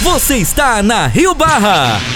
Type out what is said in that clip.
Você está na Rio Barra.